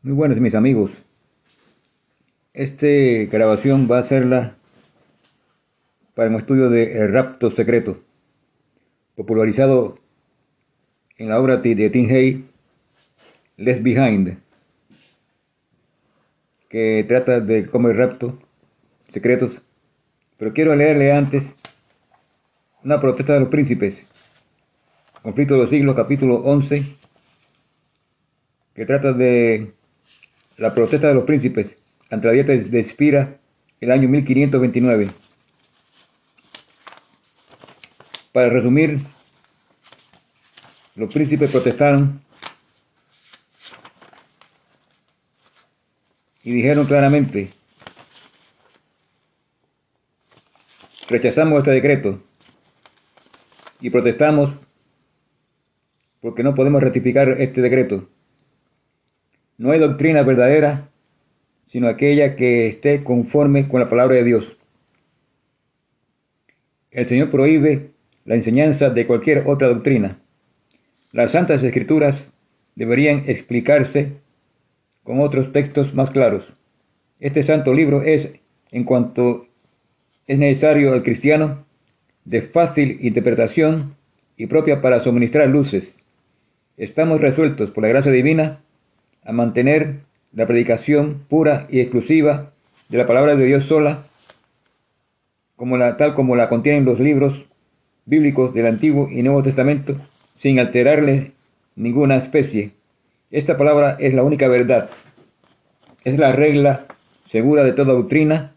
Muy buenas mis amigos. Esta grabación va a serla para un estudio de El rapto secreto, popularizado en la obra de Tim Hay, Left Behind, que trata de cómo el rapto secretos. Pero quiero leerle antes una protesta de los príncipes, conflicto de los siglos, capítulo 11, que trata de la protesta de los príncipes ante la dieta de Espira el año 1529. Para resumir, los príncipes protestaron y dijeron claramente, rechazamos este decreto y protestamos porque no podemos ratificar este decreto. No hay doctrina verdadera, sino aquella que esté conforme con la palabra de Dios. El Señor prohíbe la enseñanza de cualquier otra doctrina. Las santas escrituras deberían explicarse con otros textos más claros. Este santo libro es, en cuanto es necesario al cristiano, de fácil interpretación y propia para suministrar luces. Estamos resueltos por la gracia divina a mantener la predicación pura y exclusiva de la palabra de Dios sola, como la, tal como la contienen los libros bíblicos del Antiguo y Nuevo Testamento, sin alterarle ninguna especie. Esta palabra es la única verdad, es la regla segura de toda doctrina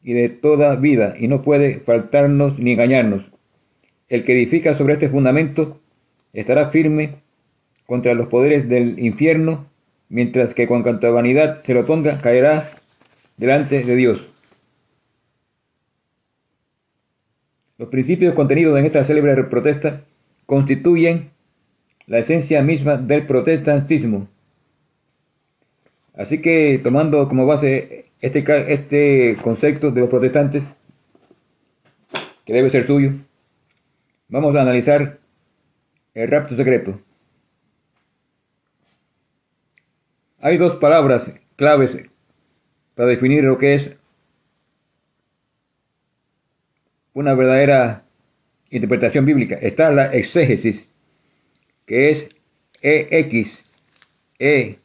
y de toda vida, y no puede faltarnos ni engañarnos. El que edifica sobre este fundamento estará firme contra los poderes del infierno mientras que con cuanta vanidad se lo ponga, caerá delante de Dios. Los principios contenidos en esta célebre protesta constituyen la esencia misma del protestantismo. Así que tomando como base este, este concepto de los protestantes, que debe ser suyo, vamos a analizar el rapto secreto. Hay dos palabras claves para definir lo que es una verdadera interpretación bíblica. Está la exégesis, que es EX, E,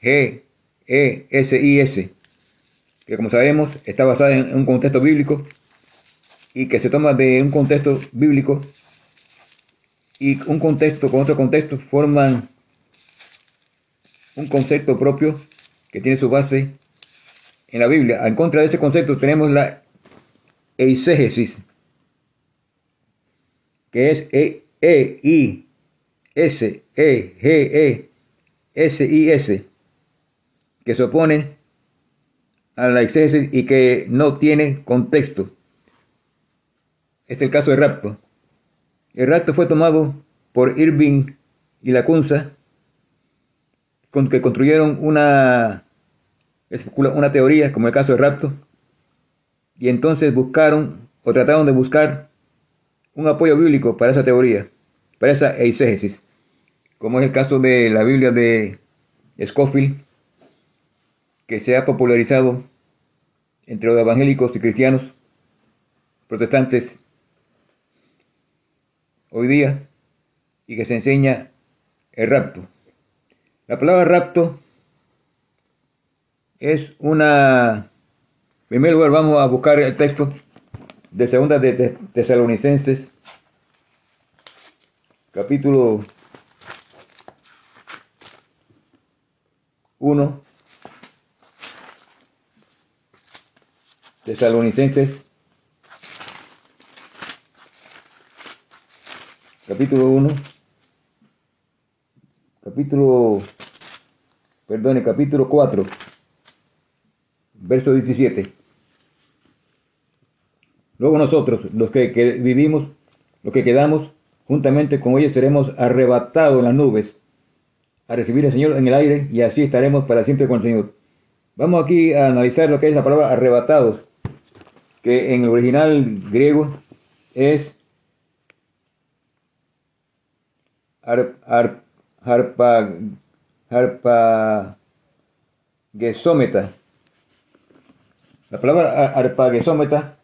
G, E, S, I, S, que como sabemos está basada en un contexto bíblico y que se toma de un contexto bíblico y un contexto con otro contexto forman un concepto propio que tiene su base en la Biblia. En contra de ese concepto tenemos la eisegesis, que es E, e I, S, E, G, E, S, I, S, que se opone a la exégesis y que no tiene contexto. Este es el caso de rapto. El rapto fue tomado por Irving y Lacunza con que construyeron una, una teoría, como el caso de rapto, y entonces buscaron o trataron de buscar un apoyo bíblico para esa teoría, para esa eisegesis, como es el caso de la Biblia de Scofield, que se ha popularizado entre los evangélicos y cristianos protestantes hoy día y que se enseña el rapto. La palabra rapto es una... En primer lugar vamos a buscar el texto de segunda de Tesalonicenses, capítulo 1. Tesalonicenses, capítulo 1, capítulo perdone, capítulo 4, verso 17. Luego nosotros, los que, vivimos, los que quedamos, juntamente con ellos seremos arrebatados en las nubes a recibir al Señor en el aire y así estaremos para siempre con el Señor. Vamos aquí a analizar lo que es la palabra arrebatados, que en el original griego es harpa, harpa, arpagesómeta. La palabra arpagesómeta,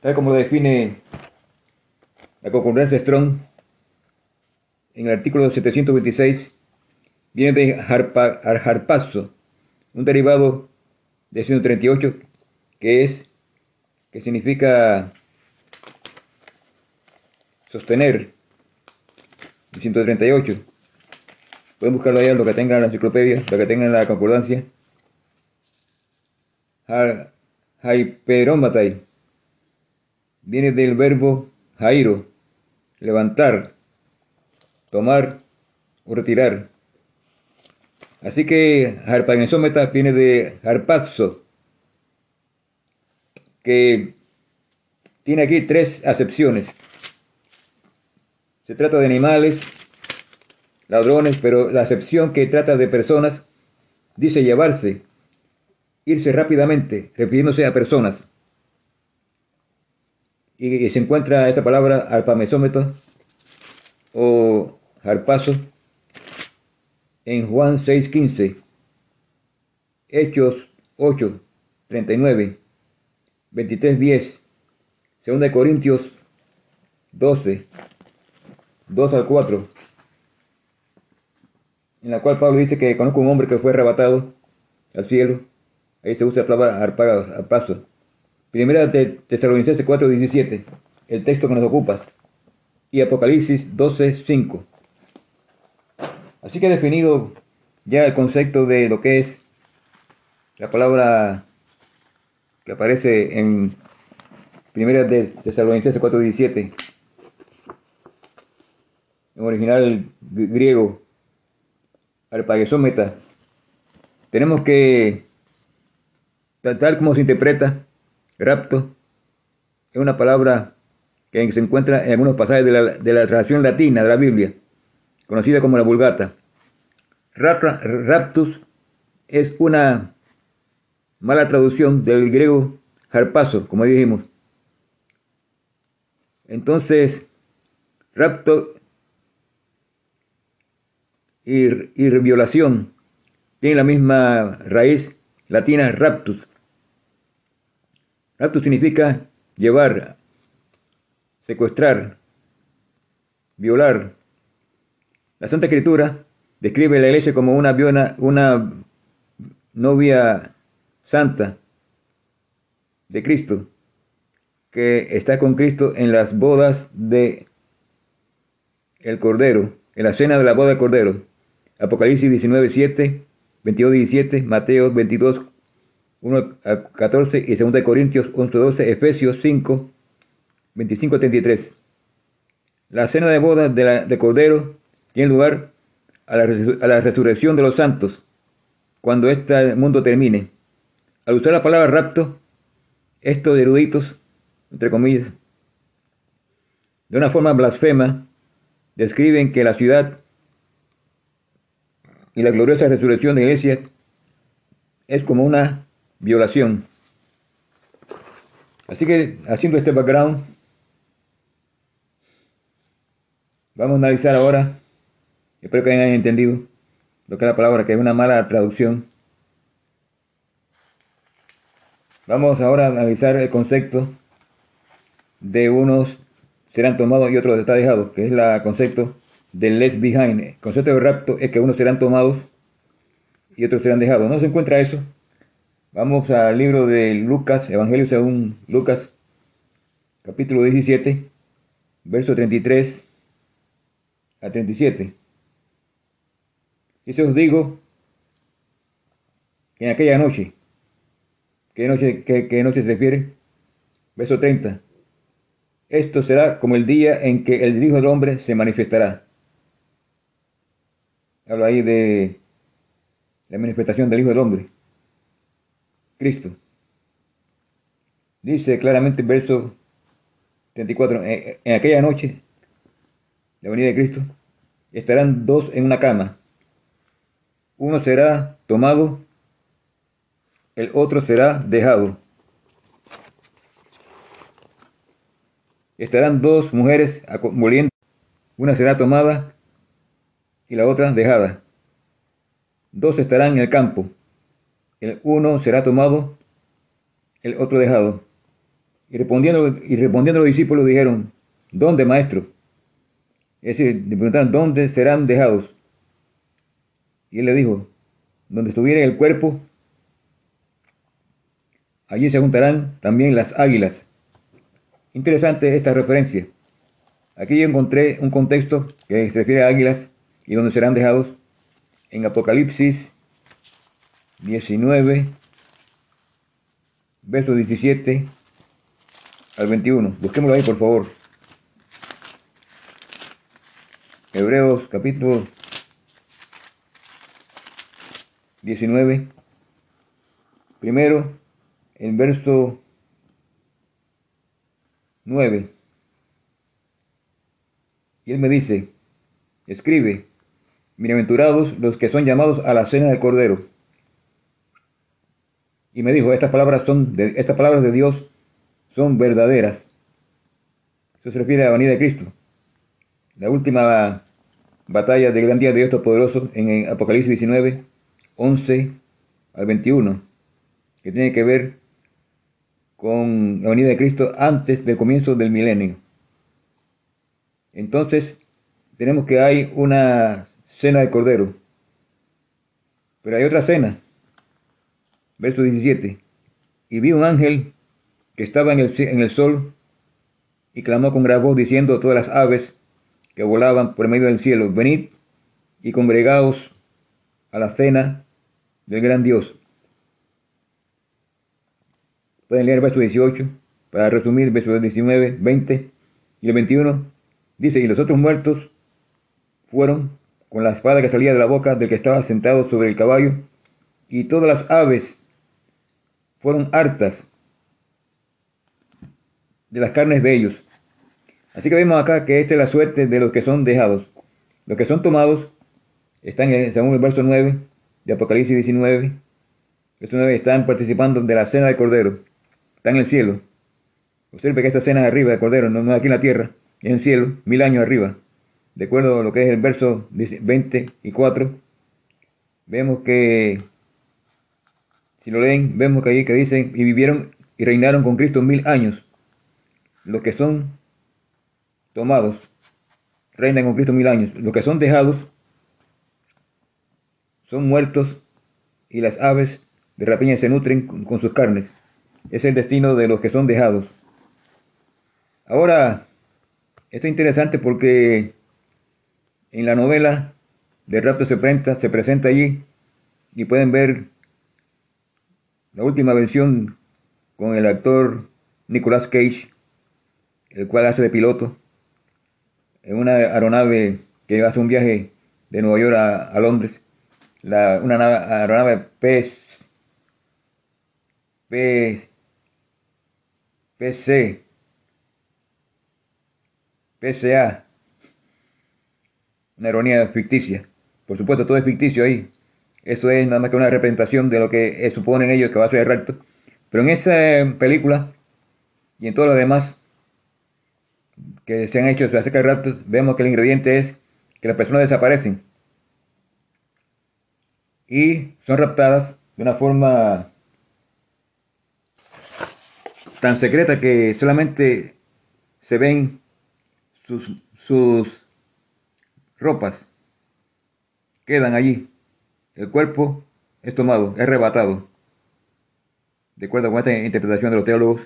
tal como lo define la concordancia Strong, en el artículo 726, viene de harpazo, un derivado de 138 que es, que significa sostener, 138. Pueden buscarlo allá, lo que tenga en la enciclopedia, lo que tenga en la concordancia. Hyperomatai viene del verbo jairo, levantar, tomar o retirar. Así que harpagesómeta viene de harpazo, que tiene aquí tres acepciones. Se trata de animales, ladrones, pero la acepción que trata de personas dice llevarse, irse rápidamente, refiriéndose a personas. Y, se encuentra esa palabra alpamesómetro o harpazo en Juan 6:15, Hechos 8, 39, 23, 10, 2 Corintios 12, 2 al 4, en la cual Pablo dice que conozco un hombre que fue arrebatado al cielo. Ahí se usa la palabra a paso. Primera de Tesalonicenses 4, 17, el texto que nos ocupa. Y Apocalipsis 12, 5. Así que he definido ya el concepto de lo que es la palabra que aparece en Primera de Tesalonicenses 4:17, en original griego, arpagesómeta. Tenemos que, tal como se interpreta, rapto, es una palabra que se encuentra en algunos pasajes de la, de la traducción latina de la Biblia conocida como la Vulgata. Raptus es una mala traducción del griego harpazo, como dijimos. Entonces, rapto y, violación tienen la misma raíz latina raptus. Raptus significa llevar, secuestrar, violar, la Santa Escritura describe a la iglesia como una, una novia santa de Cristo, que está con Cristo en las bodas de el Cordero, en la cena de la boda del Cordero. Apocalipsis 19, 7, 22, 17, Mateo 22, 1 14 y 2 Corintios 11, 12, Efesios 5, 25 33. La cena de bodas de, la, de Cordero tiene lugar a la, resurrección de los santos, cuando este mundo termine. Al usar la palabra rapto, estos eruditos, entre comillas, de una forma blasfema, describen que la ciudad y la gloriosa resurrección de la iglesia es como una violación. Así que, haciendo este background, vamos a analizar ahora Espero que hayan entendido lo que es la palabra, que es una mala traducción. Vamos ahora a analizar el concepto de unos serán tomados y otros está dejado, que es el concepto del left behind. El concepto de rapto es que unos serán tomados y otros serán dejados. No se encuentra eso. Vamos al libro de Lucas, Evangelio según Lucas, capítulo 17, verso 33 a 37. Y se os digo que en aquella noche, ¿qué noche, qué, noche se refiere? Verso 30. Esto será como el día en que el Hijo del Hombre se manifestará. Habla ahí de la manifestación del Hijo del Hombre, Cristo. Dice claramente en verso 34, en aquella noche, la venida de Cristo, estarán dos en una cama, uno será tomado, el otro será dejado. Estarán dos mujeres moliendo, una será tomada y la otra dejada. dos estarán en el campo, el uno será tomado, el otro dejado. Y respondiendo, y respondiendo los discípulos dijeron, ¿dónde, maestro? Es decir, le preguntaron, ¿dónde serán dejados? Y él le dijo, donde estuviera el cuerpo, allí se juntarán también las águilas. Interesante esta referencia. Aquí yo encontré un contexto que se refiere a águilas y donde serán dejados en Apocalipsis 19, verso 17 al 21. Busquémoslo ahí, por favor. Hebreos capítulo 19. Primero, el verso 9. Y él me dice, escribe, bienaventurados los que son llamados a la cena del Cordero. Y me dijo, estas palabras, son de, estas palabras de Dios son verdaderas. Eso se refiere a la venida de Cristo. La última batalla del gran día de Dios Todopoderoso en Apocalipsis 19, 11 al 21, que tiene que ver con la venida de Cristo antes del comienzo del milenio. Entonces, tenemos que hay una cena de cordero, pero hay otra cena. Verso 17. Y vi un ángel que estaba en el, en el sol y clamó con gran voz diciendo a todas las aves que volaban por medio del cielo, venid y congregaos a la cena del gran Dios. Pueden leer verso 18 para resumir el verso 19, 20 y el 21. Dice, y los otros muertos fueron con la espada que salía de la boca del que estaba sentado sobre el caballo, y todas las aves fueron hartas de las carnes de ellos. Así que vemos acá que esta es la suerte de los que son dejados. Los que son tomados están, según el verso 9 de Apocalipsis 19, verso 9, están participando de la cena del Cordero. Están en el cielo. Observe que esta cena es arriba del Cordero, no, es aquí en la tierra, en el cielo, mil años arriba. De acuerdo a lo que es el verso 20 y 4, vemos que, si lo leen, vemos que allí que dicen, y vivieron y reinaron con Cristo mil años. Los que son tomados, reinan con Cristo mil años. Los que son dejados, son muertos y las aves de rapiña se nutren con, sus carnes. Es el destino de los que son dejados. Ahora, esto es interesante porque en la novela de Rapto se presenta, se presenta allí y pueden ver la última versión con el actor Nicolas Cage el cual hace de piloto en una aeronave que hace un viaje de Nueva York a, Londres, la, una aeronave P, P, PC, PCA, una aerolínea ficticia. Por supuesto, todo es ficticio ahí. Eso es nada más que una representación de lo que suponen ellos que va a ser el recto. Pero en esa película y en todo lo demás, que se han hecho acerca de raptos, vemos que el ingrediente es que las personas desaparecen y son raptadas de una forma tan secreta que solamente se ven sus, sus ropas, quedan allí. El cuerpo es tomado, es arrebatado. De acuerdo con esta interpretación de los teólogos,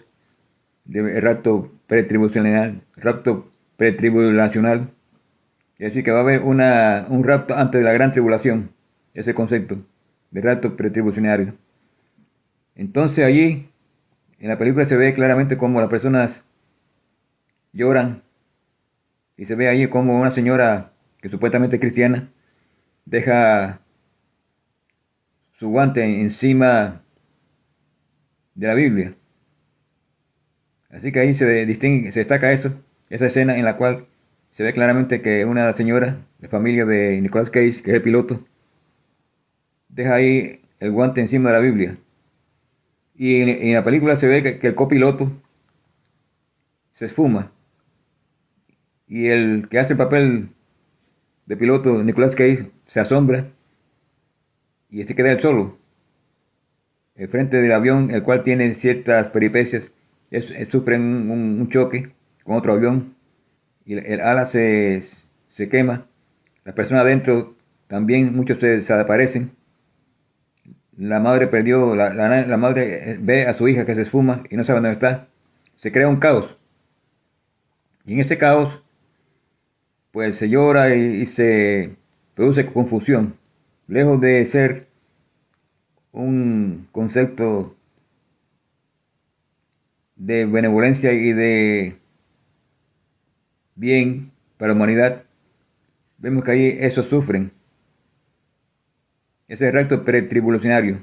de rapto pretribulacional, rapto pretribulacional. Es decir, que va a haber un rapto antes de la gran tribulación, ese concepto de rapto pretribulacionario. Entonces allí, en la película se ve claramente cómo las personas lloran y se ve allí como una señora que supuestamente es cristiana deja su guante encima de la Biblia Así que ahí se distingue, se destaca eso, esa escena en la cual se ve claramente que una señora de familia de Nicolas Cage, que es el piloto, deja ahí el guante encima de la Biblia. Y en, la película se ve que, el copiloto se esfuma. Y el que hace el papel de piloto, Nicolas Cage, se asombra y se queda él solo. El frente del avión, el cual tiene ciertas peripecias, es, sufre un, choque con otro avión y el, ala se, se, quema. Las personas adentro también, muchos se, desaparecen. La madre perdió, la, la, madre ve a su hija que se esfuma y no sabe dónde está. Se crea un caos. Y en ese caos, pues se llora y se produce confusión. Lejos de ser un concepto de benevolencia y de bien para la humanidad, vemos que ahí eso sufren. Ese rapto pretribulacionario,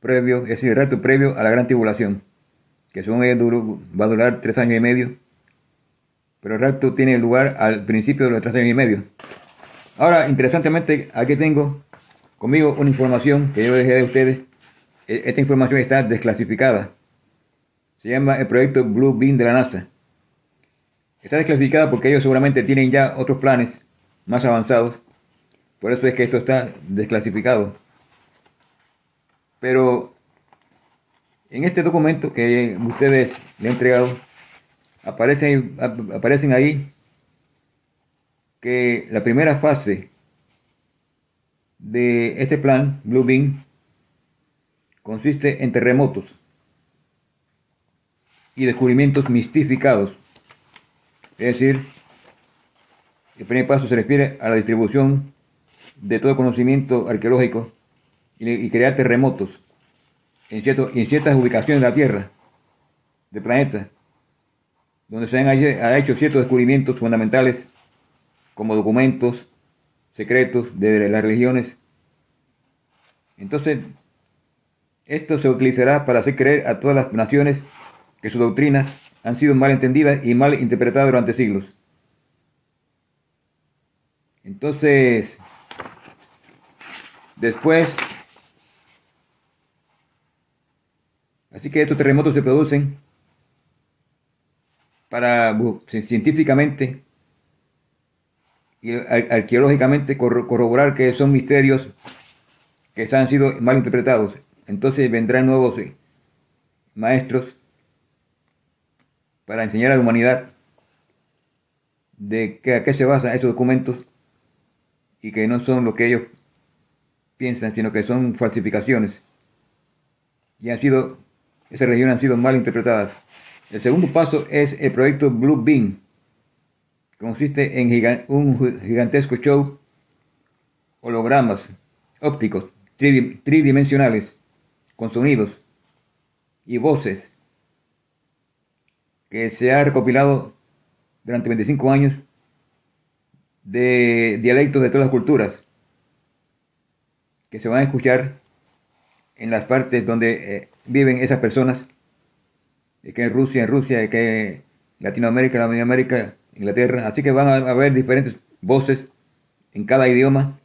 previo, es el rapto previo a la gran tribulación, que según ella va a durar tres años y medio, pero el rapto tiene lugar al principio de los tres años y medio. Ahora, interesantemente, aquí tengo conmigo una información que yo dejé de ustedes. E, esta información está desclasificada. Se llama el proyecto Blue Beam de la NASA. Está desclasificada porque ellos seguramente tienen ya otros planes más avanzados. Por eso es que esto está desclasificado. Pero en este documento que ustedes le han entregado, aparecen, aparecen ahí que la primera fase de este plan, Blue Beam, consiste en terremotos y descubrimientos mistificados. Es decir, el primer paso se refiere a la distribución de todo conocimiento arqueológico y, crear terremotos en, en ciertas ubicaciones de la Tierra, del planeta, donde se han hecho ciertos descubrimientos fundamentales como documentos secretos de las religiones. Entonces, esto se utilizará para hacer creer a todas las naciones que sus doctrinas han sido mal entendidas y mal interpretadas durante siglos. Entonces, después, así que estos terremotos se producen para científicamente y arqueológicamente corroborar que son misterios que han sido mal interpretados. Entonces vendrán nuevos eh, maestros para enseñar a la humanidad de que a qué se basan esos documentos y que no son lo que ellos piensan, sino que son falsificaciones. Y han sido, esas religiones han sido mal interpretadas. El segundo paso es el proyecto Blue Beam, consiste en un gigantesco show hologramas ópticos tridimensionales con sonidos y voces que se ha recopilado durante 25 años de dialectos de todas las culturas que se van a escuchar en las partes donde eh, viven esas personas, que en Rusia, en Rusia, que en Latinoamérica, Latinoamérica, Inglaterra, así que van a haber diferentes voces en cada idioma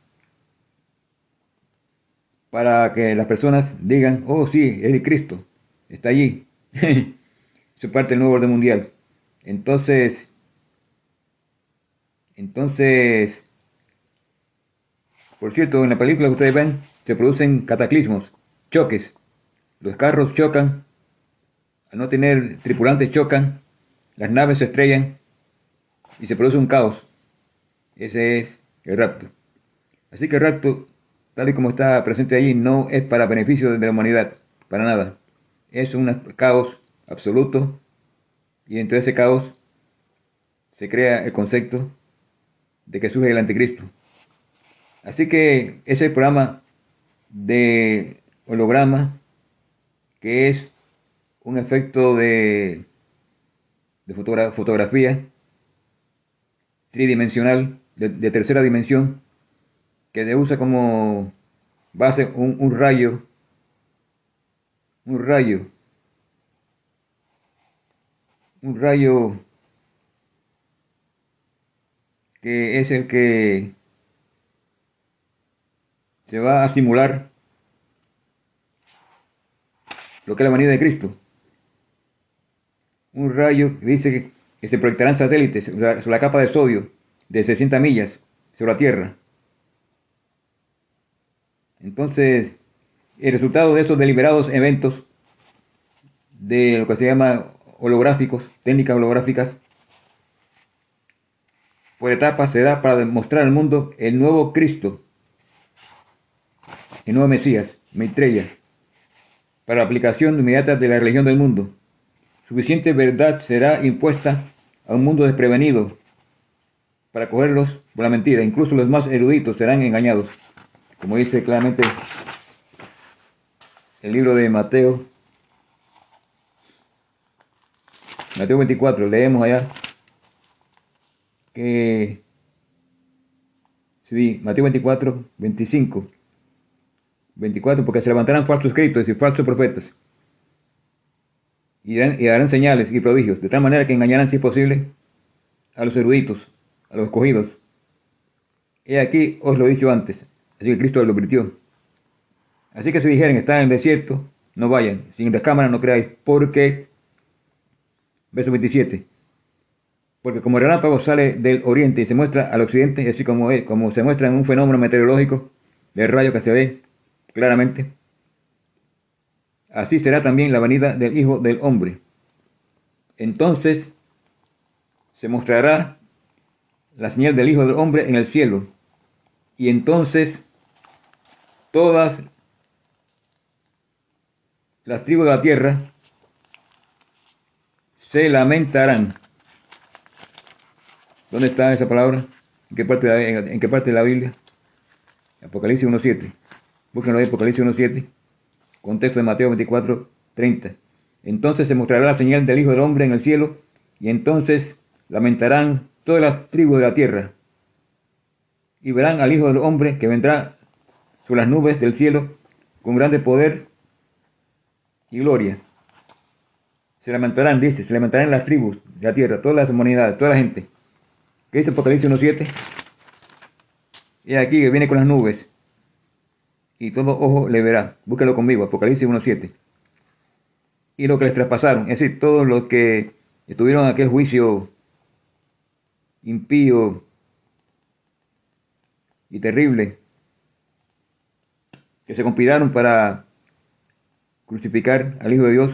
para que las personas digan, oh sí, es el Cristo, está allí. Eso parte del nuevo orden mundial. Entonces, entonces, por cierto, en la película que ustedes ven, se producen cataclismos, choques. Los carros chocan, no tener tripulantes chocan, las naves se estrellan y se produce un caos. Ese es el rapto. Así que el rapto, tal y como está presente allí, no es para beneficio de la humanidad, para nada. Es un caos absoluto y dentro de ese caos se crea el concepto de que surge el anticristo. Así que ese programa de holograma que es un efecto de, de fotografía tridimensional de, tercera dimensión que usa como base un, un rayo, un rayo, un rayo que es el que se va a simular lo que es la manía de Cristo. Un rayo que dice que se proyectarán satélites sobre la capa de sodio de 60 millas sobre la Tierra. Entonces, el resultado de esos deliberados eventos de lo que se llama holográficos, técnicas holográficas, por etapas se da para demostrar al mundo el nuevo Cristo, el nuevo Mesías, Maitreya, para aplicación inmediata de la religión del mundo. Suficiente verdad será impuesta a un mundo desprevenido para cogerlos por la mentira. Incluso los más eruditos serán engañados, como dice claramente el libro de Mateo. Mateo 24, leemos allá que, sí, Mateo 24, 25, 24, porque se levantarán falsos escritos y falsos profetas, y darán, señales y prodigios, de tal manera que engañarán, si es posible, a los eruditos, a los escogidos. He aquí, os lo he dicho antes, así que Cristo lo advirtió. Así que si dijeren, están en el desierto, no vayan, sin las cámaras no creáis, porque, verso 27, porque como el relámpago sale del oriente y se muestra al occidente, así como, es, como se muestra en un fenómeno meteorológico del rayo que se ve claramente, así será también la venida del Hijo del Hombre. Entonces se mostrará la señal del Hijo del Hombre en el cielo, y entonces todas las tribus de la tierra se lamentarán ¿Dónde está esa palabra? ¿En qué parte de la, en, qué parte de la Biblia? Apocalipsis 1.7. Búsquenlo ahí, Apocalipsis 1.7. Contexto de Mateo 24, 30. Entonces se mostrará la señal del Hijo del Hombre en el cielo, y entonces lamentarán todas las tribus de la tierra. Y verán al Hijo del Hombre que vendrá sobre las nubes del cielo con grande poder y gloria. Se lamentarán, dice, se lamentarán las tribus de la tierra, todas las humanidades, toda la gente. ¿Qué dice Apocalipsis 1.7? Y aquí que viene con las nubes. Y todo ojo le verá. Búsquelo conmigo, Apocalipsis 1.7. Y lo que les traspasaron, es decir, todos los que estuvieron en aquel juicio impío y terrible, que se conspiraron para crucificar al Hijo de Dios,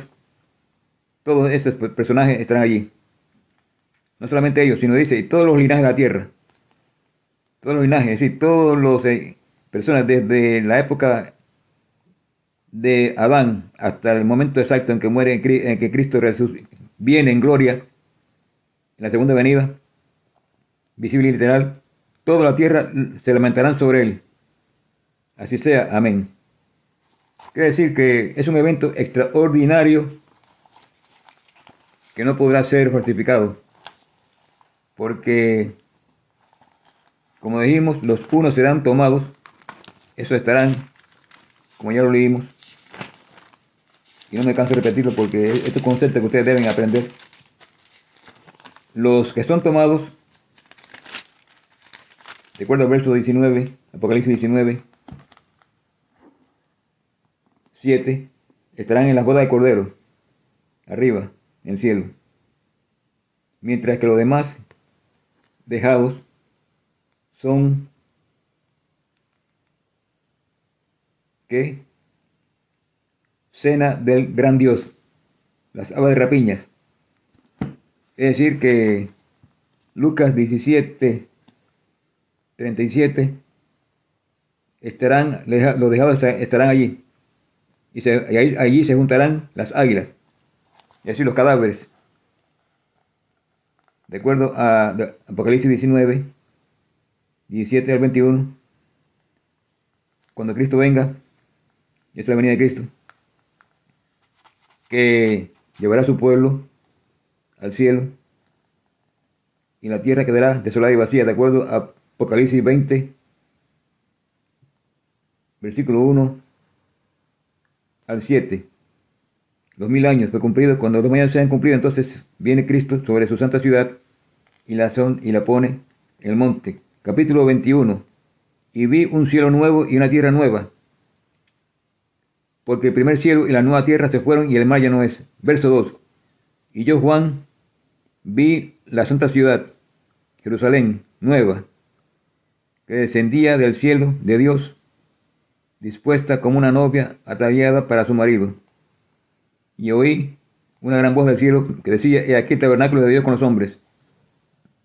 todos esos personajes estarán allí. No solamente ellos, sino dice, todos los linajes de la tierra. Todos los linajes, es decir, todos los eh, personas desde la época de Adán hasta el momento exacto en que muere, en que Cristo viene en gloria, en la segunda venida, visible y literal, toda la tierra se lamentarán sobre él. Así sea, amén. Quiere decir que es un evento extraordinario que no podrá ser falsificado porque, como dijimos, los unos serán tomados, eso estarán, como ya lo leímos, y no me canso de repetirlo porque este concepto que ustedes deben aprender. Los que son tomados, de acuerdo al verso 19, Apocalipsis 19, 7, estarán en la boda de Cordero, arriba, en el cielo. Mientras que los demás dejados son que cena del gran Dios, las aves de rapiñas. Es decir que Lucas 17, 37 estarán, los dejados estarán allí. Y, allí se juntarán las águilas. Y así los cadáveres de acuerdo a Apocalipsis 19, 17 al 21, cuando Cristo venga, es la venida de Cristo, que llevará a su pueblo al cielo y la tierra quedará desolada y vacía, de acuerdo a Apocalipsis 20, versículo 1 al 7. Los mil años fue cumplido. Cuando los años se han cumplido, entonces viene Cristo sobre su santa ciudad y la, son, y la pone en el monte. Capítulo 21. Y vi un cielo nuevo y una tierra nueva. Porque el primer cielo y la nueva tierra se fueron y el mar ya no es. Verso 2. Y yo, Juan, vi la santa ciudad, Jerusalén, nueva, que descendía del cielo de Dios, dispuesta como una novia ataviada para su marido. Y oí una gran voz del cielo que decía, he aquí el tabernáculo de Dios con los hombres.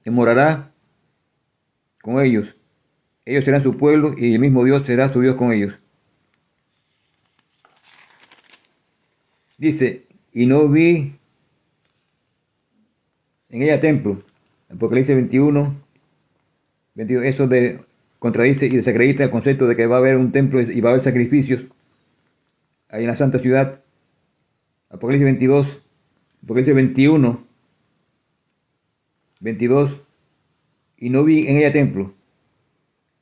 Y morará con ellos. Ellos serán su pueblo y el mismo Dios será su Dios con ellos. Dice, y no vi en ella templo. Apocalipsis 21, 22, eso de contradice y desacredita el concepto de que va a haber un templo y va a haber sacrificios ahí en la santa ciudad. Apocalipsis 22, Apocalipsis 21, 22, y no vi en ella templo,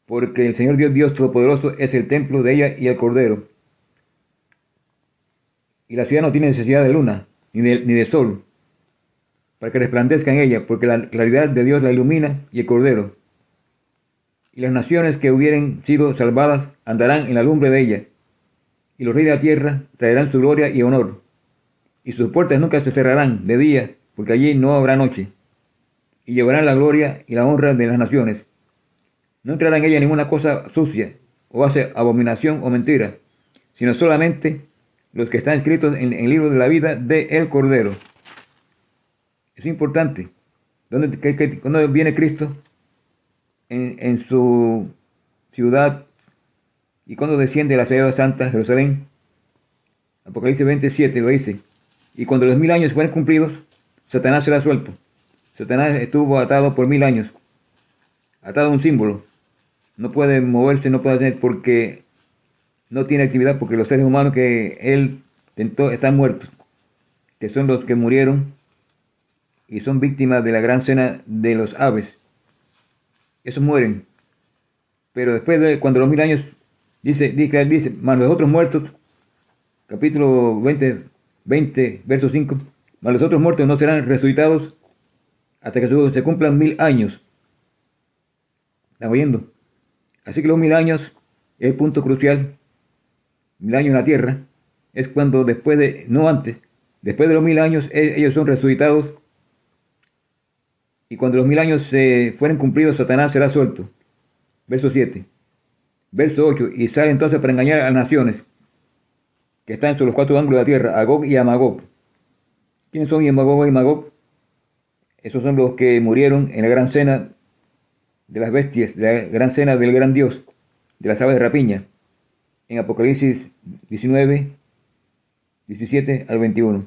porque el Señor Dios, Dios Todopoderoso, es el templo de ella y el Cordero. Y la ciudad no tiene necesidad de luna, ni de, ni de sol, para que resplandezca en ella, porque la claridad de Dios la ilumina y el Cordero y las naciones que hubieren sido salvadas andarán en la lumbre de ella, y los reyes de la tierra traerán su gloria y honor, y sus puertas nunca se cerrarán de día, porque allí no habrá noche, y llevarán la gloria y la honra de las naciones. No entrará en ella ninguna cosa sucia, o hace abominación o mentira, sino solamente los que están escritos en, el libro de la vida de el Cordero. Es importante. ¿Dónde, ¿Cuándo viene Cristo? en, su ciudad y cuando desciende la ciudad santa Jerusalén. Apocalipsis 27 lo dice. Y cuando los mil años fueron cumplidos, Satanás será suelto. Satanás estuvo atado por mil años. Atado a un símbolo. No puede moverse, no puede hacer porque no tiene actividad, porque los seres humanos que él tentó están muertos. Que son los que murieron y son víctimas de la gran cena de los aves esos mueren. Pero después de cuando los mil años, dice, dice, dice, más los otros muertos, capítulo 20, 20, verso 5, más los otros muertos no serán resucitados hasta que se cumplan mil años. ¿Estás oyendo? Así que los mil años es el punto crucial. Mil años en la tierra es cuando después de, no antes, después de los mil años e, ellos son resucitados y cuando los mil años se fueren cumplidos, Satanás será suelto. Verso 7. Verso 8. Y sale entonces para engañar a las naciones que están sobre los cuatro ángulos de la tierra, Agog y Amagog. ¿Quiénes son Amagog y Magog? Esos son los que murieron en la gran cena de las bestias, de la gran cena del gran Dios, de las aves de rapiña, en Apocalipsis 19, 17 al 21.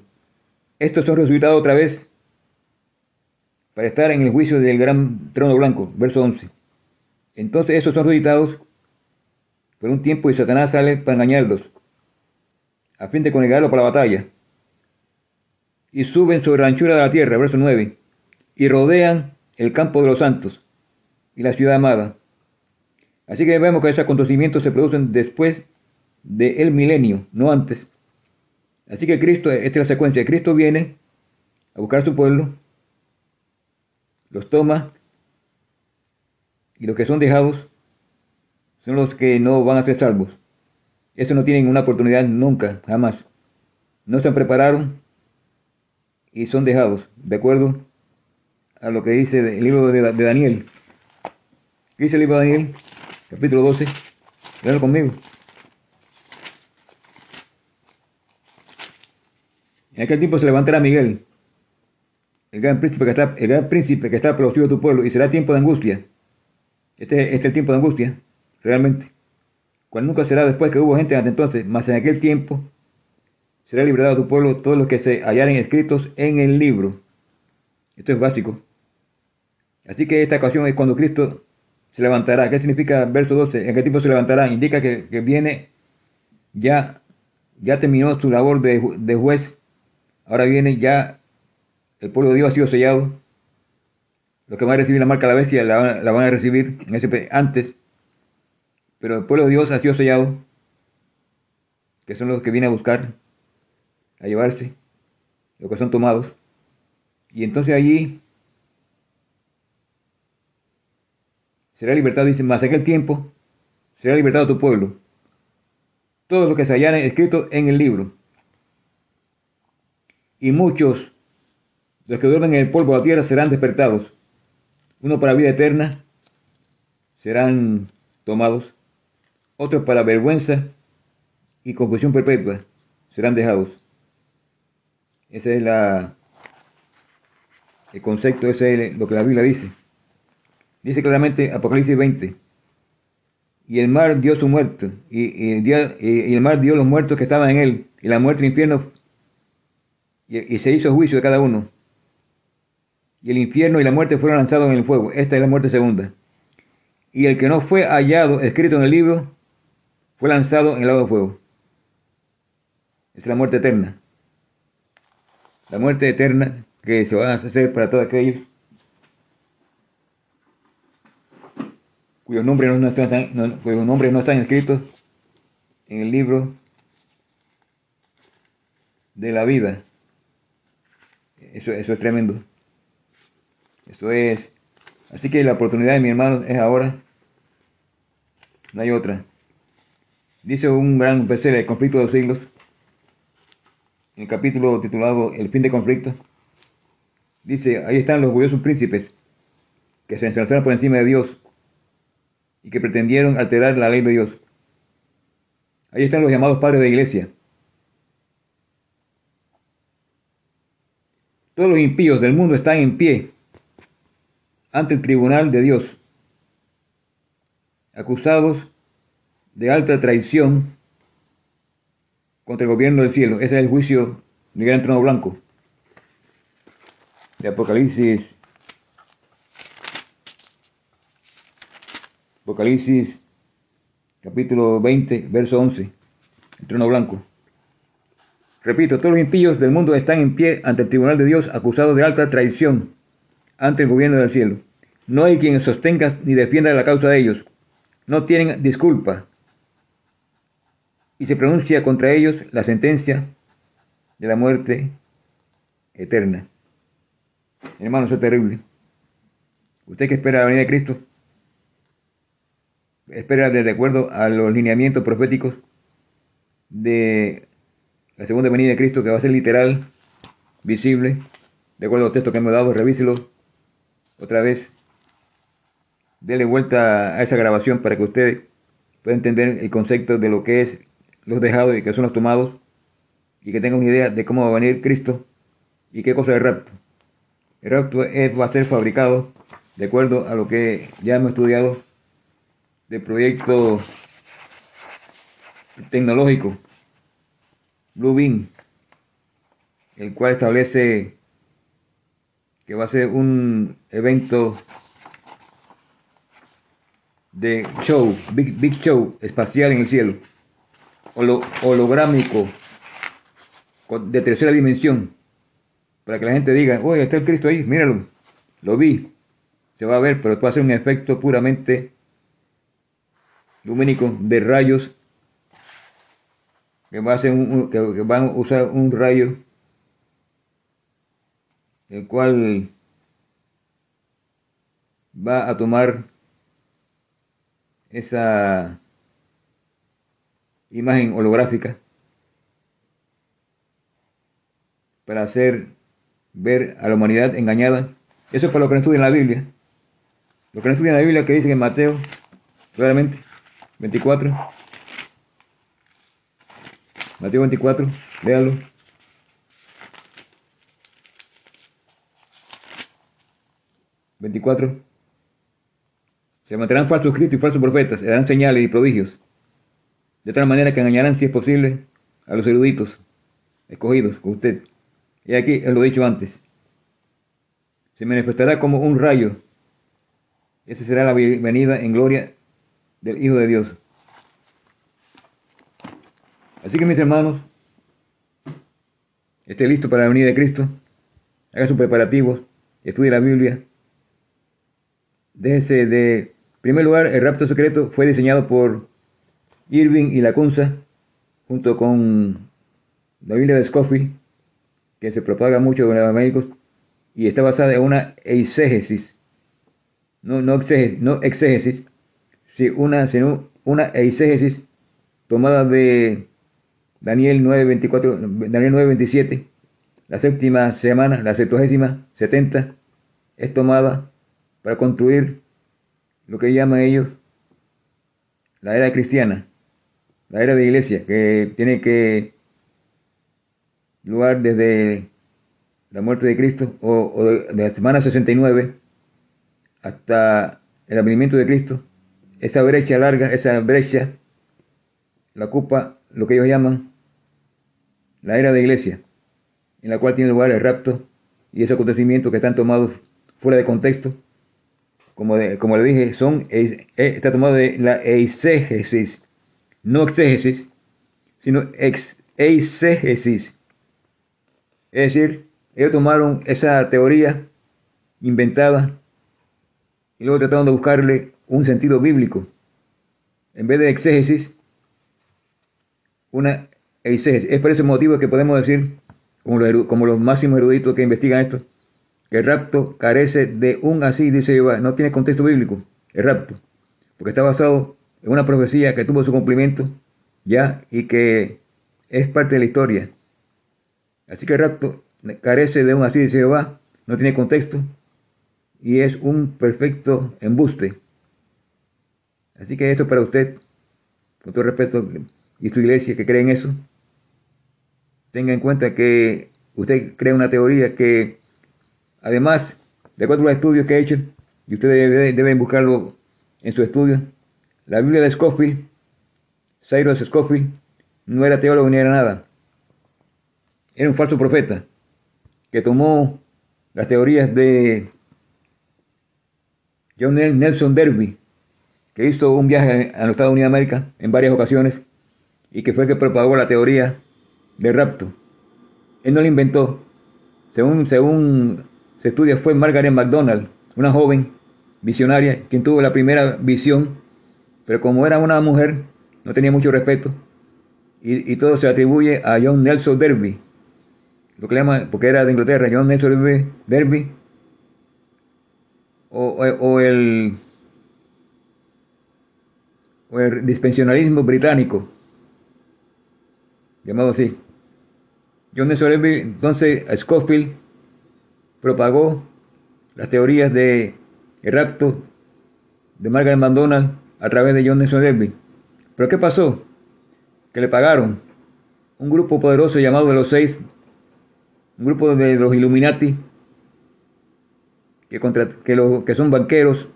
Estos son resucitados otra vez para estar en el juicio del gran trono blanco, verso 11. Entonces esos son resucitados por un tiempo y Satanás sale para engañarlos, a fin de conectarlos para la batalla. Y suben sobre la anchura de la tierra, verso 9, y rodean el campo de los santos y la ciudad amada. Así que vemos que esos acontecimientos se producen después del milenio, no antes. Así que Cristo, esta es la secuencia, Cristo viene a buscar a su pueblo, los toma y los que son dejados son los que no van a ser salvos. Eso no tienen una oportunidad nunca, jamás. No se prepararon y son dejados, de acuerdo a lo que dice el libro de, Daniel. ¿Qué dice el libro de Daniel? Capítulo 12. Veanlo conmigo. En aquel tiempo se levantará Miguel, el gran príncipe que está, el gran príncipe que está tu pueblo, y será tiempo de angustia. Este, este, es el tiempo de angustia, realmente. Cuando nunca será después que hubo gente hasta entonces, mas en aquel tiempo será liberado tu pueblo todos los que se hallaren escritos en el libro. Esto es básico. Así que esta ocasión es cuando Cristo se levantará. ¿Qué significa verso 12? ¿En qué tiempo se levantará? Indica que, viene, ya, ya terminó su labor de, de juez. Ahora viene ya el pueblo de Dios ha sido sellado. Los que van a recibir la marca de la bestia la, van a recibir en ese, antes. Pero el pueblo de Dios ha sido sellado. Que son los que vienen a buscar, a llevarse, los que son tomados. Y entonces allí será libertado, dice, más aquel tiempo será libertado tu pueblo. Todos los que se hayan escrito en el libro. Y muchos los que duermen en el polvo de la tierra serán despertados. Uno para vida eterna serán tomados. otros para vergüenza y confusión perpetua serán dejados. Ese es la, el concepto, ese es lo que la Biblia dice. Dice claramente Apocalipsis 20. Y el mar dio su muerto, y, el mar dio los muertos que estaban en él, y la muerte del infierno, y, y se hizo juicio de cada uno. Y el infierno y la muerte fueron lanzados en el fuego. Esta es la muerte segunda. Y el que no fue hallado escrito en el libro fue lanzado en el lago de fuego. Es la muerte eterna. La muerte eterna que se va a hacer para todos aquellos cuyos nombres no están, cuyos nombres no están escritos en el libro de la vida. Eso, eso es tremendo. Eso es. Así que la oportunidad de mi hermano es ahora. No hay otra. Dice un gran PC el conflicto de los siglos, en el capítulo titulado El fin de conflicto. Dice, ahí están los orgullosos príncipes que se ensalzaron por encima de Dios y que pretendieron alterar la ley de Dios. Ahí están los llamados padres de iglesia. Todos los impíos del mundo están en pie ante el tribunal de Dios, acusados de alta traición contra el gobierno del cielo. Ese es el juicio del gran trono blanco de Apocalipsis Apocalipsis capítulo 20, verso 11, el trono blanco. Repito, todos los impíos del mundo están en pie ante el tribunal de Dios acusados de alta traición ante el gobierno del cielo. No hay quien sostenga ni defienda la causa de ellos. No tienen disculpa. Y se pronuncia contra ellos la sentencia de la muerte eterna. Hermano, eso es terrible. ¿Usted que espera la venida de Cristo? Espera de acuerdo a los lineamientos proféticos de la segunda venida de Cristo, que va a ser literal, visible, de acuerdo al texto que hemos dado, revíselo otra vez. Dele vuelta a esa grabación para que usted pueda entender el concepto de lo que es los dejados y que son los tomados, y que tenga una idea de cómo va a venir Cristo y qué cosa es el rapto. El rapto va a ser fabricado de acuerdo a lo que ya hemos estudiado de proyecto tecnológico, Bluebeam, el cual establece que va a ser un evento de show, big, big show espacial en el cielo, holográmico, de tercera dimensión, para que la gente diga, oye, está el Cristo ahí, míralo, lo vi, se va a ver, pero va a ser un efecto puramente lumínico de rayos que, va a que, van a usar un rayo el cual va a tomar esa imagen holográfica para hacer ver a la humanidad engañada. Eso es para lo que no estudia en la Biblia. Lo que no estudia en la Biblia que dice en Mateo, claramente, 24. Mateo 24, léalo. ¿24? Se mantendrán falsos cristos y falsos profetas, le darán señales y prodigios, de tal manera que engañarán, si es posible, a los eruditos, escogidos, con usted. Y aquí, lo he dicho antes, se manifestará como un rayo. Esa será la venida en gloria del Hijo de Dios. Así que mis hermanos, esté listo para la venida de Cristo, haga sus preparativos, estudie la Biblia. Déjese de, primer lugar, el rapto secreto fue diseñado por Irving y Lacunza, junto con la Biblia de Scofield, que se propaga mucho en los médicos, y está basada en una no, no, exégesis, no exégesis, si una, una eisegesis tomada de Daniel 9.24, Daniel 9.27, la séptima semana, la septuagésima, 70, es tomada para construir lo que llaman ellos la era cristiana, la era de iglesia, que tiene que lugar desde la muerte de Cristo o, de, la semana 69 hasta el advenimiento de Cristo, esa brecha larga, esa brecha, la ocupa lo que ellos llaman la era de iglesia, en la cual tiene lugar el rapto y esos acontecimientos que están tomados fuera de contexto, como, como le dije, son, está tomado de la eisegesis, no exégesis, sino ex. Es decir, ellos tomaron esa teoría inventada y luego trataron de buscarle un sentido bíblico. En vez de exégesis, una eisegesis. Es por ese motivo que podemos decir, como los, como los máximos eruditos que investigan esto, que el rapto carece de un así, dice Jehová, no tiene contexto bíblico, el rapto, porque está basado en una profecía que tuvo su cumplimiento ya y que es parte de la historia. Así que el rapto carece de un así, dice Jehová, no tiene contexto y es un perfecto embuste. Así que esto para usted, con todo respeto, y su iglesia que cree en eso, tenga en cuenta que usted crea una teoría que Además, de acuerdo a los estudios que he hecho, y ustedes deben buscarlo en su estudio, la Biblia de Scofield, Cyrus Scofield, no era teólogo ni era nada. Era un falso profeta que tomó las teorías de John Nelson Derby, que hizo un viaje a los Estados Unidos de América en varias ocasiones y que fue el que propagó la teoría del rapto. Él no la inventó. Según, según estudia fue Margaret MacDonald, una joven visionaria, quien tuvo la primera visión, pero como era una mujer, no tenía mucho respeto, y, todo se atribuye a John Nelson Derby, lo que le llama, porque era de Inglaterra, John Nelson Derby, o, el, o el dispensionalismo británico, llamado así. John Nelson Derby, entonces Scofield, propagó las teorías de el rapto de Margaret McDonald a través de John Nelson Derby. Pero ¿qué pasó? Que le pagaron un grupo poderoso llamado de los seis, un grupo de los Illuminati, que, contra, que, que son banqueros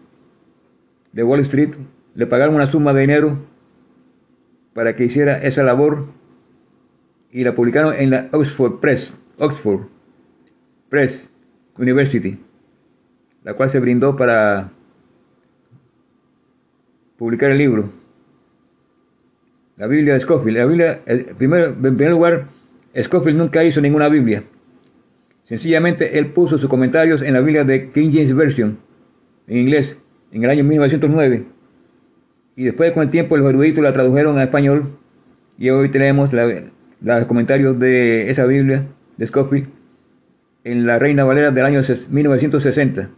de Wall Street, le pagaron una suma de dinero para que hiciera esa labor y la publicaron en la Oxford Press, Oxford Press, University, la cual se brindó para publicar el libro. La Biblia de Scofield. La Biblia, primero, en primer lugar, Scofield nunca hizo ninguna Biblia. Sencillamente él puso sus comentarios en la Biblia de King James Version, en inglés, en el año 1909. Y después con el tiempo los eruditos la tradujeron a español. Y hoy tenemos los comentarios de esa Biblia de Scofield en la Reina Valera del año 1960,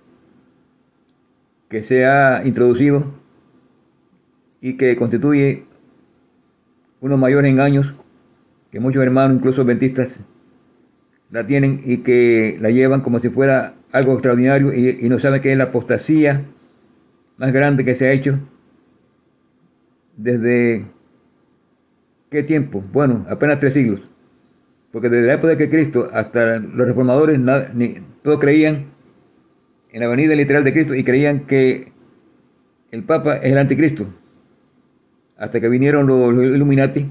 que se ha introducido y que constituye unos mayores engaños que muchos hermanos, incluso adventistas, la tienen y que la llevan como si fuera algo extraordinario y, y no saben que es la apostasía más grande que se ha hecho desde qué tiempo? Bueno, apenas tres siglos. Porque desde la época de que Cristo hasta los reformadores ni, todos creían en la venida literal de Cristo y creían que el Papa es el anticristo. Hasta que vinieron los, Illuminati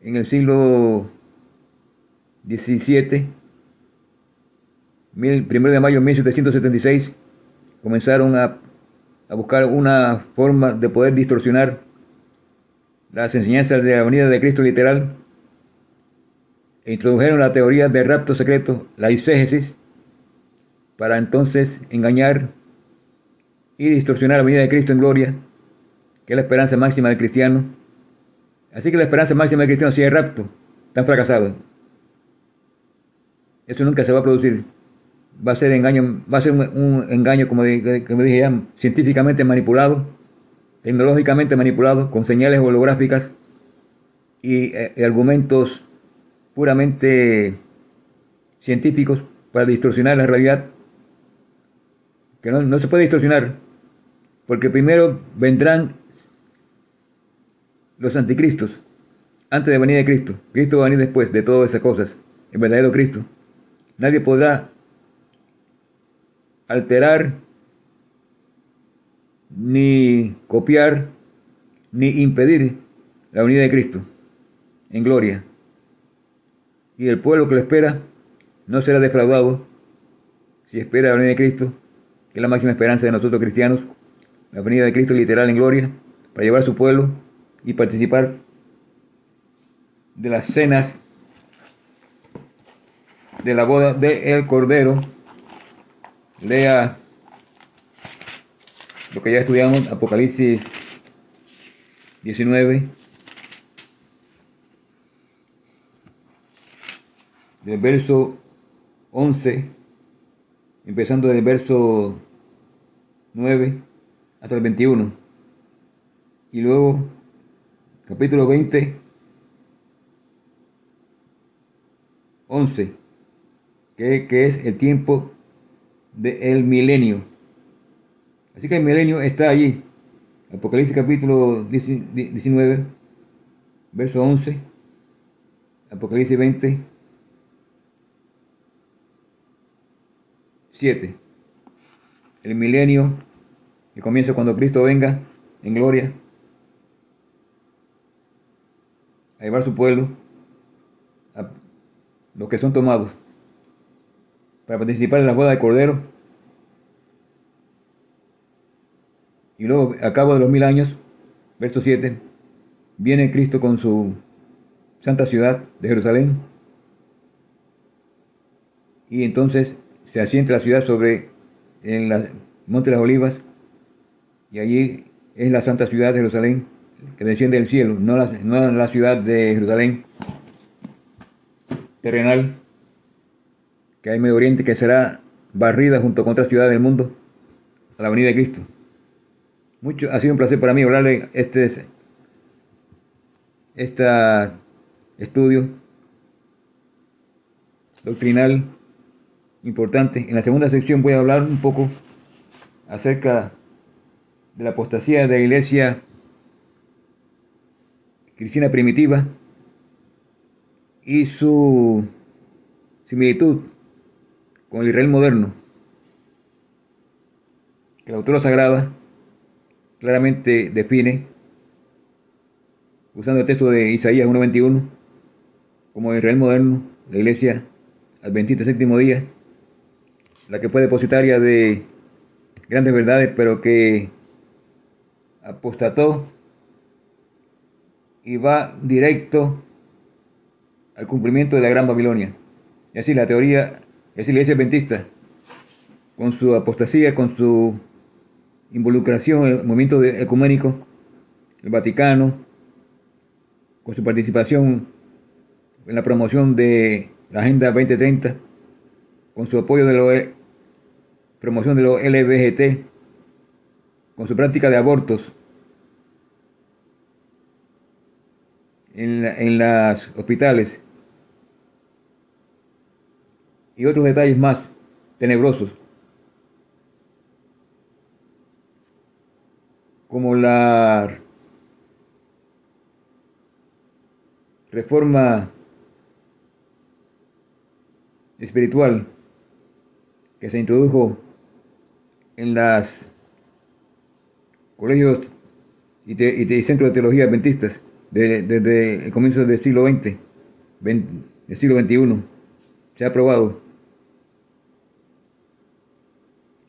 en el siglo XVII, primero de mayo de 1776, comenzaron a, a buscar una forma de poder distorsionar las enseñanzas de la venida de Cristo literal e introdujeron la teoría del rapto secreto, la iségesis, para entonces engañar y distorsionar la vida de Cristo en gloria, que es la esperanza máxima del cristiano. Así que la esperanza máxima del cristiano si es rapto, están fracasados. Eso nunca se va a producir. Va a ser engaño, va a ser un, engaño, como, dije ya, científicamente manipulado, tecnológicamente manipulado, con señales holográficas y eh, argumentos puramente científicos para distorsionar la realidad, que no, se puede distorsionar, porque primero vendrán los anticristos, antes de venir de Cristo. Cristo va a venir después de todas esas cosas, el verdadero Cristo. Nadie podrá alterar, ni copiar, ni impedir la unidad de Cristo en gloria. Y el pueblo que lo espera no será defraudado si espera la venida de Cristo, que es la máxima esperanza de nosotros cristianos, la venida de Cristo literal en gloria, para llevar a su pueblo y participar de las cenas de la boda del el Cordero. Lea lo que ya estudiamos, Apocalipsis 19, del verso 11, empezando del verso 9 hasta el 21. Y luego, capítulo 20, 11, que, que es el tiempo del milenio. Así que el milenio está allí. Apocalipsis capítulo 19, verso 11, Apocalipsis 20, 7. El milenio, el comienzo cuando Cristo venga en gloria a llevar su pueblo, a los que son tomados, para participar en la boda de Cordero. Y luego, a cabo de los mil años, verso 7, viene Cristo con su santa ciudad de Jerusalén. Y entonces se asienta la ciudad sobre el Monte de las Olivas. Y allí es la santa ciudad de Jerusalén que desciende del cielo, no la, no la ciudad de Jerusalén terrenal que hay en Medio Oriente que será barrida junto con otras ciudades del mundo a la venida de Cristo. Mucho, ha sido un placer para mí hablarle este, este estudio doctrinal importante. En la segunda sección voy a hablar un poco acerca de la apostasía de la iglesia cristiana primitiva y su similitud con el Israel moderno, que la autora sagrada claramente define, usando el texto de Isaías 1.21, como Israel moderno, la iglesia adventista séptimo día, la que fue depositaria de grandes verdades, pero que apostató y va directo al cumplimiento de la Gran Babilonia. Y así la teoría, es la iglesia adventista, con su apostasía, con su involucración en el movimiento ecuménico, el Vaticano, con su participación en la promoción de la Agenda 2030, con su apoyo de la promoción de los LBGT, con su práctica de abortos. En, en las hospitales. Y otros detalles más tenebrosos, como la reforma espiritual que se introdujo en las colegios y, centros de teología adventistas desde el comienzo del siglo XX, del siglo XXI, se ha aprobado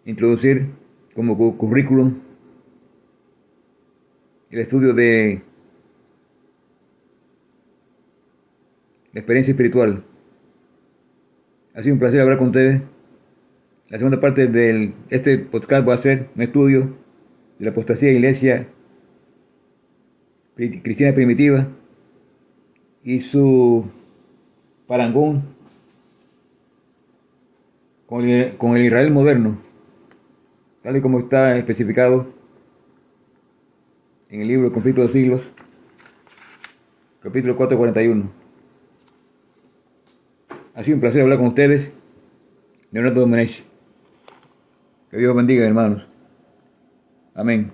introducir como currículum el estudio de la experiencia espiritual. Ha sido un placer hablar con ustedes. La segunda parte de este podcast va a ser un estudio de la apostasía de la iglesia cristiana primitiva y su parangón con el, con el Israel moderno, tal y como está especificado en el libro El conflicto de los siglos, capítulo 441. Ha sido un placer hablar con ustedes. Leonardo Domenech. Que Dios bendiga, hermanos. Amén.